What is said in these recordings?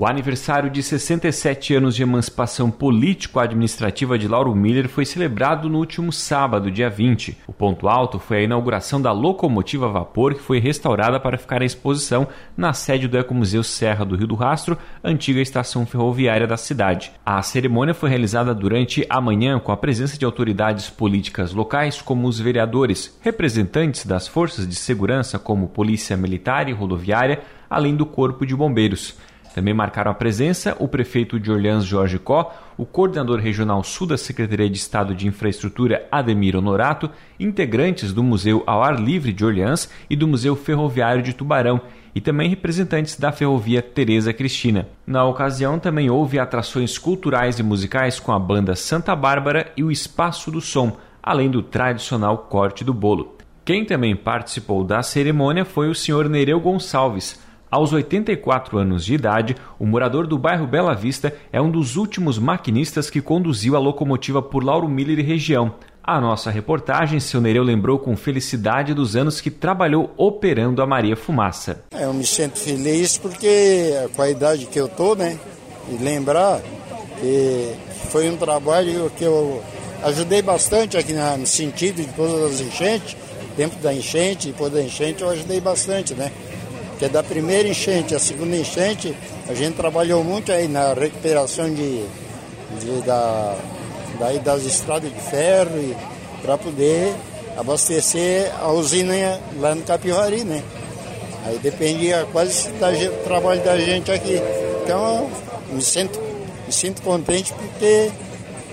O aniversário de 67 anos de emancipação político-administrativa de Lauro Miller foi celebrado no último sábado, dia 20. O ponto alto foi a inauguração da locomotiva a vapor que foi restaurada para ficar à exposição na sede do Ecomuseu Serra do Rio do Rastro, antiga estação ferroviária da cidade. A cerimônia foi realizada durante a manhã com a presença de autoridades políticas locais como os vereadores, representantes das forças de segurança como Polícia Militar e Rodoviária, além do Corpo de Bombeiros. Também marcaram a presença o prefeito de Orleans, Jorge Có, o coordenador regional sul da Secretaria de Estado de Infraestrutura, Ademir Honorato, integrantes do Museu ao Ar Livre de Orleans e do Museu Ferroviário de Tubarão, e também representantes da ferrovia Tereza Cristina. Na ocasião, também houve atrações culturais e musicais com a banda Santa Bárbara e o Espaço do Som, além do tradicional corte do bolo. Quem também participou da cerimônia foi o senhor Nereu Gonçalves, aos 84 anos de idade, o morador do bairro Bela Vista é um dos últimos maquinistas que conduziu a locomotiva por Lauro Miller e região. A nossa reportagem, seu Nereu lembrou com felicidade dos anos que trabalhou operando a Maria Fumaça. Eu me sinto feliz porque com a idade que eu tô, né? E lembrar que foi um trabalho que eu ajudei bastante aqui no sentido de todas as enchentes, tempo da enchente, depois da enchente eu ajudei bastante, né? Que é da primeira enchente, a segunda enchente, a gente trabalhou muito aí na recuperação de, de da, daí das estradas de ferro para poder abastecer a usina lá no Capivari, né? Aí dependia quase do trabalho da gente aqui. Então me sinto, me sinto contente por ter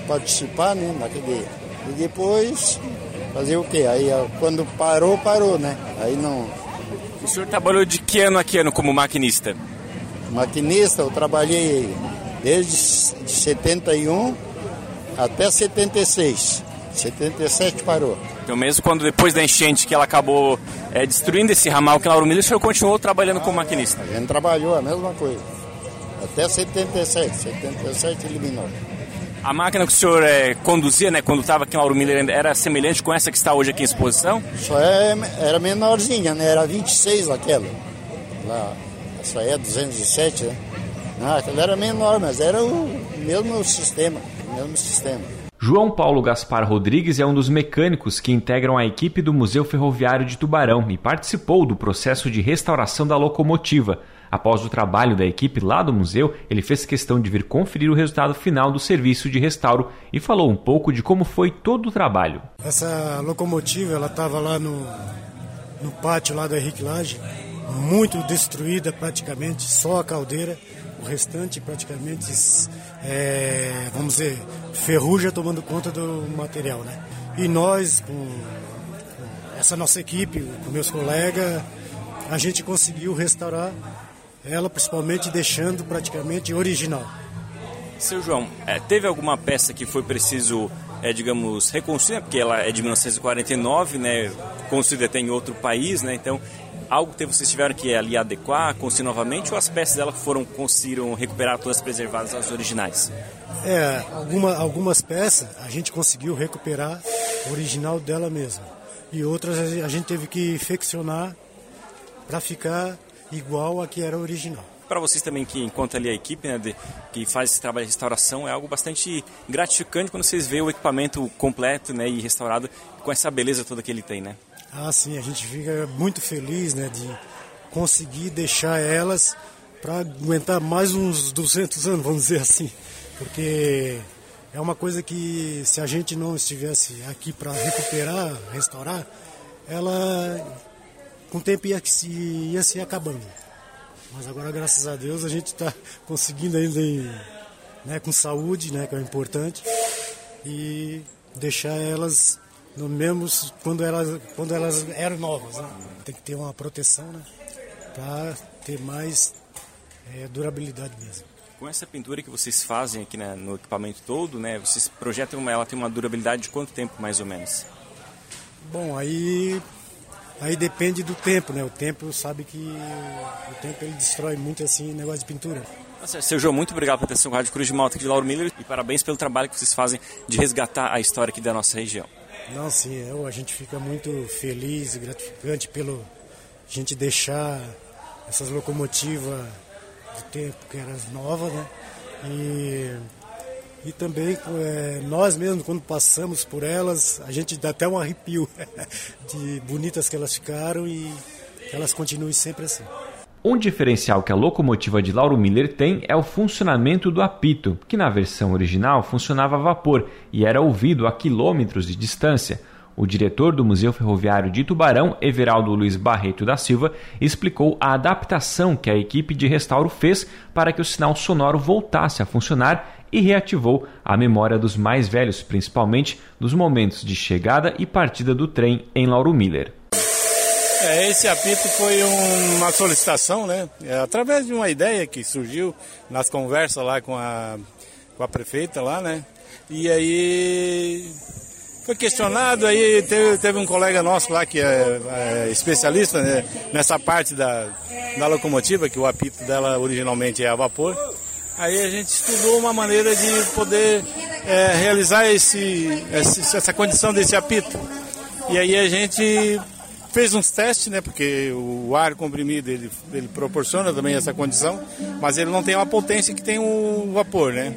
participar né, naquele. E depois fazer o quê? Aí quando parou, parou, né? Aí não o senhor trabalhou de que ano a que ano como maquinista? Maquinista, eu trabalhei desde 71 até 76. 77 parou. Então mesmo quando depois da enchente que ela acabou é, destruindo esse ramal que é Lauro Miller, o senhor continuou trabalhando ah, como maquinista? A gente trabalhou a mesma coisa. Até 77. 77 eliminou. A máquina que o senhor é, conduzia, né, quando estava aqui em Lauro Miller, era semelhante com essa que está hoje aqui em exposição? Só é, era menorzinha, né? Era 26 aquela. Lá, essa é 207, né? Não, aquela era menor, mas era o mesmo sistema, o mesmo sistema. João Paulo Gaspar Rodrigues é um dos mecânicos que integram a equipe do Museu Ferroviário de Tubarão e participou do processo de restauração da locomotiva. Após o trabalho da equipe lá do museu, ele fez questão de vir conferir o resultado final do serviço de restauro e falou um pouco de como foi todo o trabalho. Essa locomotiva, ela estava lá no, no pátio lá da Henrique Lage, muito destruída praticamente, só a caldeira, o restante praticamente, é, vamos dizer, ferrugem tomando conta do material, né? E nós, com, com essa nossa equipe, com meus colegas, a gente conseguiu restaurar ela principalmente deixando praticamente original. Seu João, é, teve alguma peça que foi preciso, é, digamos, reconstruir, porque ela é de 1949, né, construída até em outro país, né, então algo que vocês tiveram que ali adequar, construir novamente, ou as peças dela foram conseguiram recuperar todas preservadas as originais? É, alguma, algumas peças a gente conseguiu recuperar o original dela mesma. E outras a gente teve que infeccionar para ficar igual a que era original. Para vocês também que encontram ali a equipe né, de, que faz esse trabalho de restauração, é algo bastante gratificante quando vocês veem o equipamento completo né, e restaurado com essa beleza toda que ele tem, né? Ah, sim, a gente fica muito feliz né, de conseguir deixar elas para aguentar mais uns 200 anos, vamos dizer assim, porque é uma coisa que se a gente não estivesse aqui para recuperar, restaurar, ela com o tempo ia se, ia se acabando. Mas agora, graças a Deus, a gente está conseguindo ainda ir, né, com saúde, né, que é o importante, e deixar elas no mesmo quando elas, quando elas eram novas. Né? Tem que ter uma proteção né, para ter mais é, durabilidade mesmo. Com essa pintura que vocês fazem aqui né, no equipamento todo, né, vocês projetam ela tem uma durabilidade de quanto tempo mais ou menos? Bom, aí Aí depende do tempo, né? O tempo sabe que o tempo ele destrói muito assim negócio de pintura. Tá Seu João, muito obrigado por ter sido Rádio Cruz de Malta aqui de Lauro Miller e parabéns pelo trabalho que vocês fazem de resgatar a história aqui da nossa região. Não, sim, eu, a gente fica muito feliz e gratificante pelo a gente deixar essas locomotivas tempo que era nova, né? E, e também é, nós mesmos, quando passamos por elas, a gente dá até um arrepio de bonitas que elas ficaram e que elas continuem sempre assim. Um diferencial que a locomotiva de Lauro Miller tem é o funcionamento do apito, que na versão original funcionava a vapor e era ouvido a quilômetros de distância. O diretor do Museu Ferroviário de Tubarão, Everaldo Luiz Barreto da Silva, explicou a adaptação que a equipe de restauro fez para que o sinal sonoro voltasse a funcionar e reativou a memória dos mais velhos, principalmente dos momentos de chegada e partida do trem em Lauro Miller. É, esse apito foi um, uma solicitação, né? É, através de uma ideia que surgiu nas conversas lá com a, com a prefeita lá, né? E aí foi questionado, aí teve, teve um colega nosso lá que é, é especialista né, nessa parte da, da locomotiva, que o apito dela originalmente é a vapor. Aí a gente estudou uma maneira de poder é, realizar esse, essa condição desse apito. E aí a gente fez uns testes, né? Porque o ar comprimido ele, ele proporciona também essa condição, mas ele não tem uma potência que tem o vapor, né?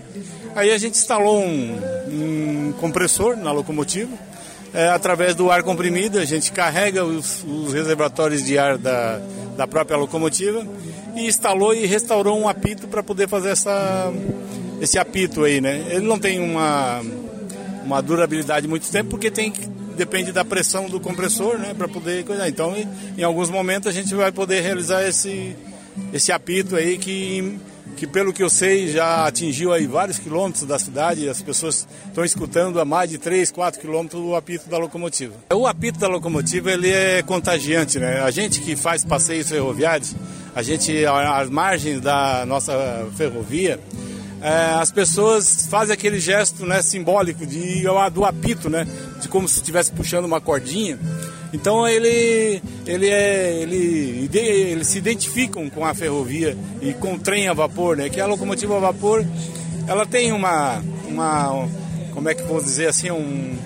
Aí a gente instalou um, um compressor na locomotiva. É, através do ar comprimido, a gente carrega os, os reservatórios de ar da, da própria locomotiva e instalou e restaurou um apito para poder fazer essa, esse apito aí, né? Ele não tem uma, uma durabilidade muito tempo porque tem depende da pressão do compressor, né, para poder. Então, em alguns momentos a gente vai poder realizar esse esse apito aí que que pelo que eu sei já atingiu aí vários quilômetros da cidade, as pessoas estão escutando a mais de 3, 4 quilômetros o apito da locomotiva. O apito da locomotiva ele é contagiante, né? A gente que faz passeios ferroviários, a gente às margens da nossa ferrovia, é, as pessoas fazem aquele gesto né, simbólico de, do apito, né? De como se estivesse puxando uma cordinha. Então ele, ele é, ele, eles se identificam com a ferrovia e com o trem a vapor, né? Que a locomotiva a vapor, ela tem uma, uma como é que vou dizer assim, um,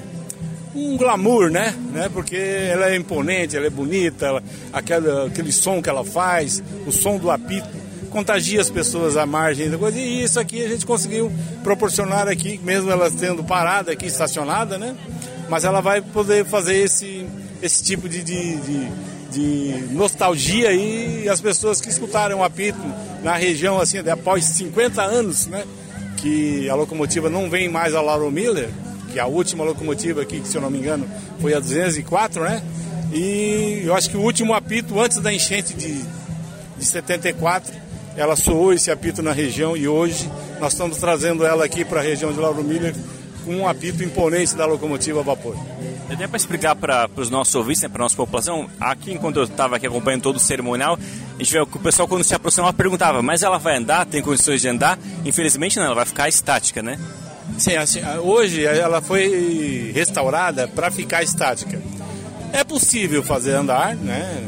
um glamour, né? né? Porque ela é imponente, ela é bonita, ela, aquela, aquele som que ela faz, o som do apito contagia as pessoas à margem da coisa. E isso aqui a gente conseguiu proporcionar aqui, mesmo ela tendo parada aqui, estacionada, né? Mas ela vai poder fazer esse esse tipo de, de, de, de nostalgia e as pessoas que escutaram o apito na região, assim, após 50 anos, né? Que a locomotiva não vem mais a Lauro Miller, que a última locomotiva aqui, que se eu não me engano, foi a 204, né? E eu acho que o último apito antes da enchente de, de 74, ela soou esse apito na região e hoje nós estamos trazendo ela aqui para a região de Lauro Miller com um apito imponente da locomotiva a vapor. Até para explicar para os nossos ouvintes, né, para a nossa população, aqui enquanto eu estava aqui acompanhando todo o cerimonial, a gente vê que o pessoal quando se aproximava perguntava, mas ela vai andar, tem condições de andar? Infelizmente não, ela vai ficar estática, né? Sim, assim, hoje ela foi restaurada para ficar estática. É possível fazer andar, né?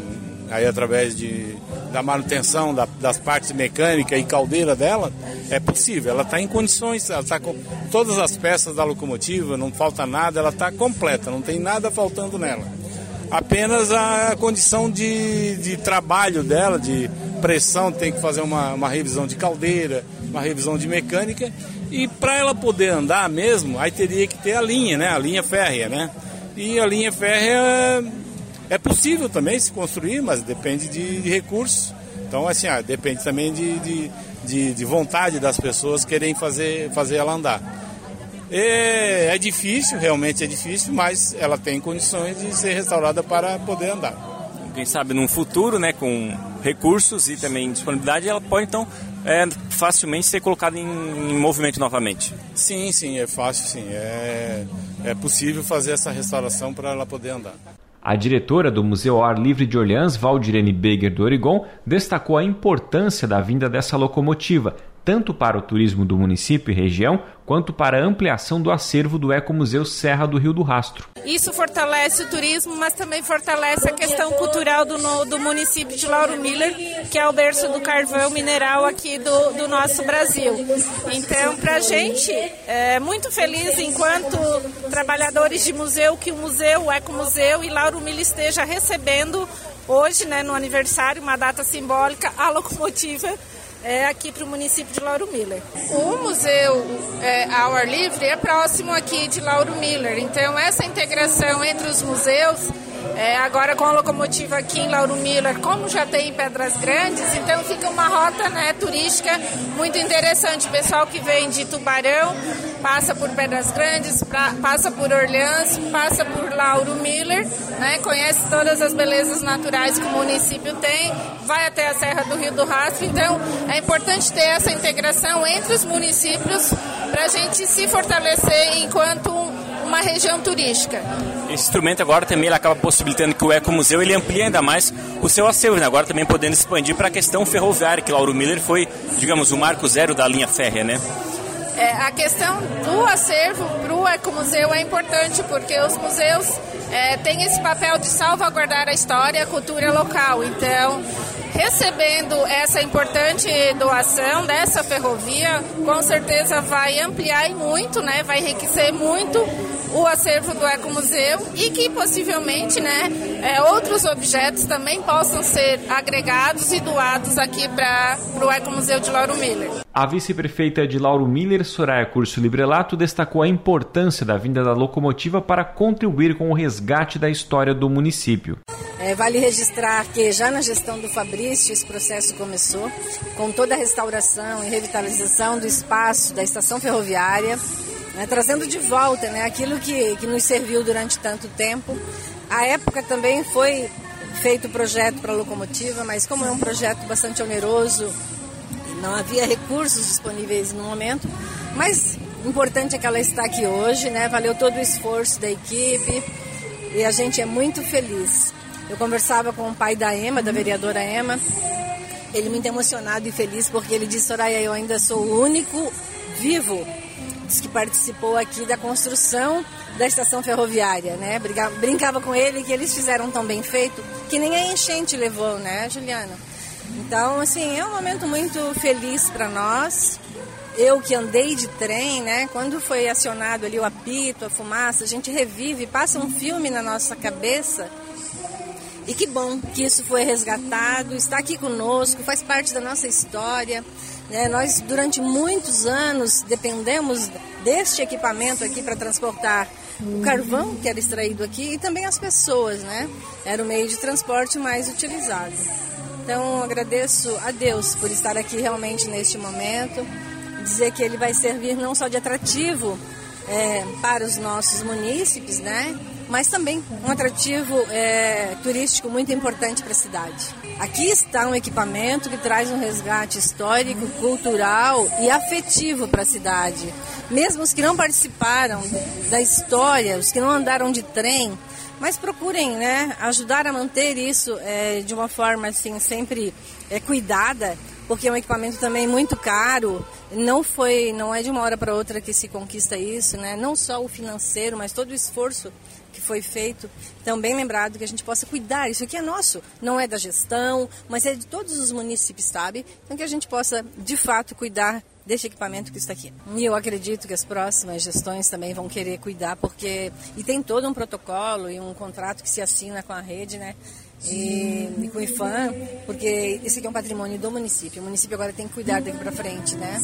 Aí através de da manutenção da, das partes mecânicas e caldeira dela, é possível. Ela está em condições, ela está com todas as peças da locomotiva, não falta nada, ela está completa, não tem nada faltando nela. Apenas a condição de, de trabalho dela, de pressão, tem que fazer uma, uma revisão de caldeira, uma revisão de mecânica. E para ela poder andar mesmo, aí teria que ter a linha, né? A linha férrea, né? E a linha férrea é possível também se construir, mas depende de, de recursos. Então, assim, ah, depende também de, de, de, de, vontade das pessoas querem fazer, fazer ela andar. É, é difícil, realmente é difícil, mas ela tem condições de ser restaurada para poder andar. Quem sabe num futuro, né, com recursos e também disponibilidade, ela pode então é, facilmente ser colocada em, em movimento novamente. Sim, sim, é fácil, sim. É, é possível fazer essa restauração para ela poder andar. A diretora do Museu Ar Livre de Orleans, Valdirene Beger do Oregon, destacou a importância da vinda dessa locomotiva, tanto para o turismo do município e região, quanto para a ampliação do acervo do Ecomuseu Serra do Rio do Rastro. Isso fortalece o turismo, mas também fortalece a questão cultural do, do município de Lauro Miller, que é o berço do carvão mineral aqui do, do nosso Brasil. Então, para a gente, é muito feliz enquanto trabalhadores de museu, que o museu, o Ecomuseu e Lauro Miller esteja recebendo hoje, né, no aniversário, uma data simbólica, a locomotiva é, aqui para o município de Lauro Miller. O museu é, ao ar livre é próximo aqui de Lauro Miller, então essa integração entre os museus é, agora com a locomotiva aqui em Lauro Miller, como já tem em Pedras Grandes, então fica uma rota né, turística muito interessante. O pessoal que vem de Tubarão passa por Pedras Grandes, pra, passa por Orleans, passa por Lauro Miller, né, conhece todas as belezas naturais que o município tem, vai até a Serra do Rio do Rastro. Então é importante ter essa integração entre os municípios para a gente se fortalecer enquanto uma região turística. Esse instrumento agora também acaba possibilitando que o Ecomuseu ele amplie ainda mais o seu acervo, né? agora também podendo expandir para a questão ferroviária, que Lauro Miller foi, digamos, o marco zero da linha férrea, né? É, a questão do acervo para o Ecomuseu é importante, porque os museus é, têm esse papel de salvaguardar a história e a cultura local. Então, recebendo essa importante doação dessa ferrovia, com certeza vai ampliar muito, né, vai enriquecer muito o acervo do Ecomuseu e que possivelmente né, é, outros objetos também possam ser agregados e doados aqui para o Ecomuseu de Lauro Miller. A vice-prefeita de Lauro Miller, Soraya Curso Librelato, destacou a importância da vinda da locomotiva para contribuir com o resgate da história do município. É, vale registrar que já na gestão do Fabrício esse processo começou, com toda a restauração e revitalização do espaço da estação ferroviária, né, trazendo de volta né, aquilo que, que nos serviu durante tanto tempo. A época também foi feito o projeto para a locomotiva, mas como é um projeto bastante oneroso, não havia recursos disponíveis no momento, mas importante é que ela está aqui hoje, né? Valeu todo o esforço da equipe e a gente é muito feliz. Eu conversava com o pai da Ema, da vereadora Ema, ele muito emocionado e feliz porque ele disse, Soraya, eu ainda sou o único vivo que participou aqui da construção da estação ferroviária, né? Brincava com ele que eles fizeram tão bem feito que nem a enchente levou, né, Juliana? Então, assim, é um momento muito feliz para nós. Eu que andei de trem, né? Quando foi acionado ali o apito, a fumaça, a gente revive, passa um filme na nossa cabeça. E que bom que isso foi resgatado, está aqui conosco, faz parte da nossa história. Né? Nós, durante muitos anos, dependemos deste equipamento aqui para transportar o carvão que era extraído aqui e também as pessoas, né? Era o meio de transporte mais utilizado. Então, agradeço a Deus por estar aqui realmente neste momento, dizer que ele vai servir não só de atrativo é, para os nossos munícipes, né? Mas também um atrativo é, turístico muito importante para a cidade. Aqui está um equipamento que traz um resgate histórico, cultural e afetivo para a cidade. Mesmo os que não participaram da história, os que não andaram de trem, mas procurem né, ajudar a manter isso é, de uma forma assim sempre é, cuidada, porque é um equipamento também muito caro. Não foi, não é de uma hora para outra que se conquista isso, né? Não só o financeiro, mas todo o esforço que foi feito. Também lembrado que a gente possa cuidar. Isso aqui é nosso, não é da gestão, mas é de todos os municípios, sabe? Então que a gente possa de fato cuidar deste equipamento que está aqui. E eu acredito que as próximas gestões também vão querer cuidar, porque e tem todo um protocolo e um contrato que se assina com a rede, né? E, e, com o IFAM, porque esse aqui é um patrimônio do município. O município agora tem que cuidar daqui para frente, né?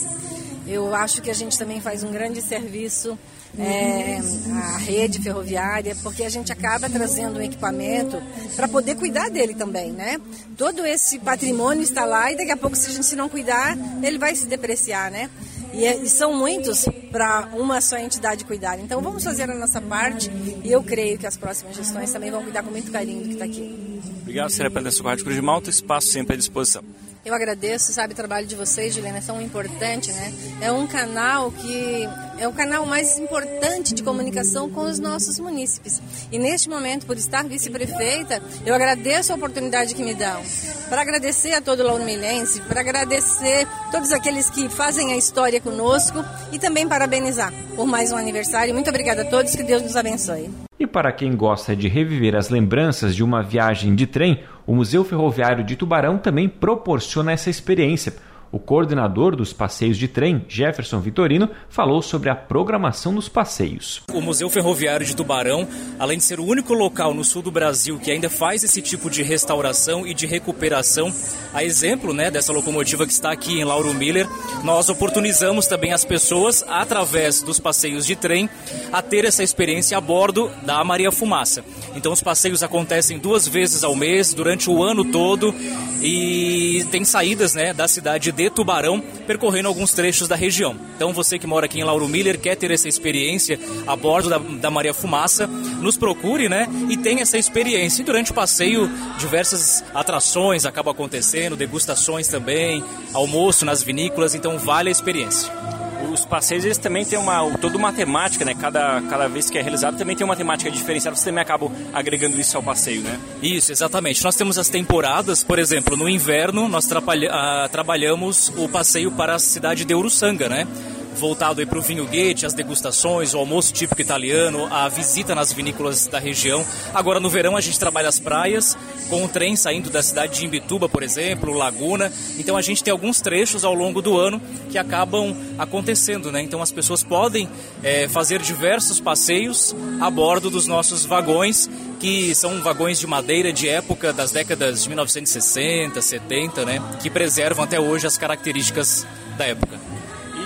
Eu acho que a gente também faz um grande serviço é, à rede ferroviária, porque a gente acaba trazendo um equipamento para poder cuidar dele também, né? Todo esse patrimônio está lá e daqui a pouco, se a gente não cuidar, ele vai se depreciar, né? E, é, e são muitos para uma só entidade cuidar. Então vamos fazer a nossa parte e eu creio que as próximas gestões também vão cuidar com muito carinho do que está aqui. Obrigado, senhora Presidente do Rádio Cruz de Malta, espaço sempre à disposição. Eu agradeço, sabe, o trabalho de vocês, Juliana, é tão importante, né? É um canal que é o canal mais importante de comunicação com os nossos munícipes. E neste momento, por estar vice-prefeita, eu agradeço a oportunidade que me dão. Para agradecer a todo o Laumilense, para agradecer todos aqueles que fazem a história conosco e também parabenizar por mais um aniversário. Muito obrigada a todos, que Deus nos abençoe. Para quem gosta de reviver as lembranças de uma viagem de trem, o Museu Ferroviário de Tubarão também proporciona essa experiência. O coordenador dos passeios de trem, Jefferson Vitorino, falou sobre a programação dos passeios. O Museu Ferroviário de Tubarão, além de ser o único local no sul do Brasil que ainda faz esse tipo de restauração e de recuperação, a exemplo né, dessa locomotiva que está aqui em Lauro Miller, nós oportunizamos também as pessoas, através dos passeios de trem, a ter essa experiência a bordo da Maria Fumaça. Então os passeios acontecem duas vezes ao mês, durante o ano todo, e tem saídas né, da cidade de de Tubarão, percorrendo alguns trechos da região. Então você que mora aqui em Lauro Miller, quer ter essa experiência a bordo da, da Maria Fumaça, nos procure, né? E tenha essa experiência. E durante o passeio, diversas atrações acabam acontecendo, degustações também, almoço nas vinícolas, então vale a experiência os passeios eles também têm uma toda uma temática, né? Cada, cada vez que é realizado também tem uma temática diferenciada. Você também acaba agregando isso ao passeio, né? Isso, exatamente. Nós temos as temporadas, por exemplo, no inverno nós trabalha, uh, trabalhamos o passeio para a cidade de Uruçanga, né? Voltado para o vinho guete, as degustações, o almoço típico italiano, a visita nas vinícolas da região. Agora no verão a gente trabalha as praias, com o trem saindo da cidade de Imbituba, por exemplo, Laguna. Então a gente tem alguns trechos ao longo do ano que acabam acontecendo, né? Então as pessoas podem é, fazer diversos passeios a bordo dos nossos vagões, que são vagões de madeira de época das décadas de 1960, 70, né? Que preservam até hoje as características da época.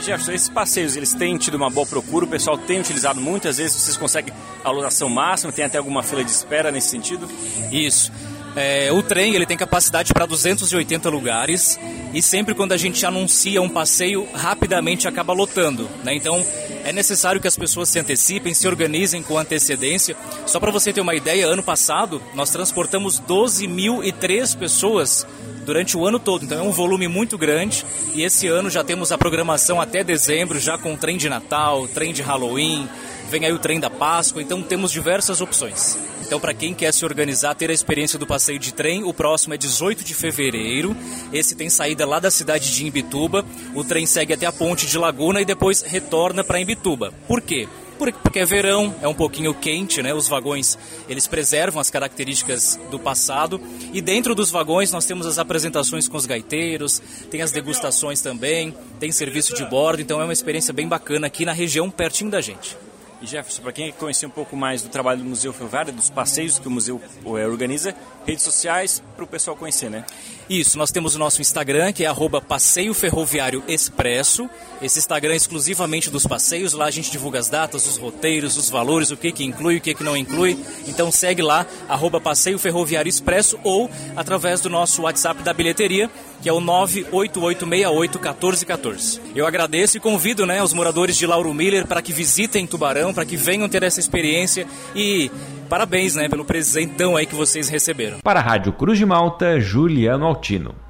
Jefferson, esses passeios, eles têm tido uma boa procura, o pessoal tem utilizado muitas vezes, vocês conseguem a lotação máxima, tem até alguma fila de espera nesse sentido? Isso. É, o trem ele tem capacidade para 280 lugares e sempre quando a gente anuncia um passeio, rapidamente acaba lotando. Né? Então é necessário que as pessoas se antecipem, se organizem com antecedência. Só para você ter uma ideia, ano passado nós transportamos 12.003 pessoas durante o ano todo. Então é um volume muito grande e esse ano já temos a programação até dezembro, já com trem de Natal, trem de Halloween, vem aí o trem da Páscoa, então temos diversas opções. Então, para quem quer se organizar, ter a experiência do passeio de trem, o próximo é 18 de fevereiro. Esse tem saída lá da cidade de Imbituba. O trem segue até a ponte de Laguna e depois retorna para Imbituba. Por quê? Porque é verão, é um pouquinho quente, né? Os vagões, eles preservam as características do passado. E dentro dos vagões nós temos as apresentações com os gaiteiros, tem as degustações também, tem serviço de bordo, então é uma experiência bem bacana aqui na região, pertinho da gente. E Jefferson, para quem quer conhecer um pouco mais do trabalho do Museu Ferroviário, dos passeios que o museu é, organiza, redes sociais para o pessoal conhecer, né? Isso, nós temos o nosso Instagram, que é arroba Passeio Ferroviário Expresso. Esse Instagram é exclusivamente dos passeios. Lá a gente divulga as datas, os roteiros, os valores, o que, que inclui, o que, que não inclui. Então segue lá, arroba Passeio Ferroviário Expresso ou através do nosso WhatsApp da bilheteria, que é o 988681414. Eu agradeço e convido né, os moradores de Lauro Miller para que visitem Tubarão, para que venham ter essa experiência e Parabéns, né, pelo presentão aí que vocês receberam. Para a Rádio Cruz de Malta, Juliano Altino.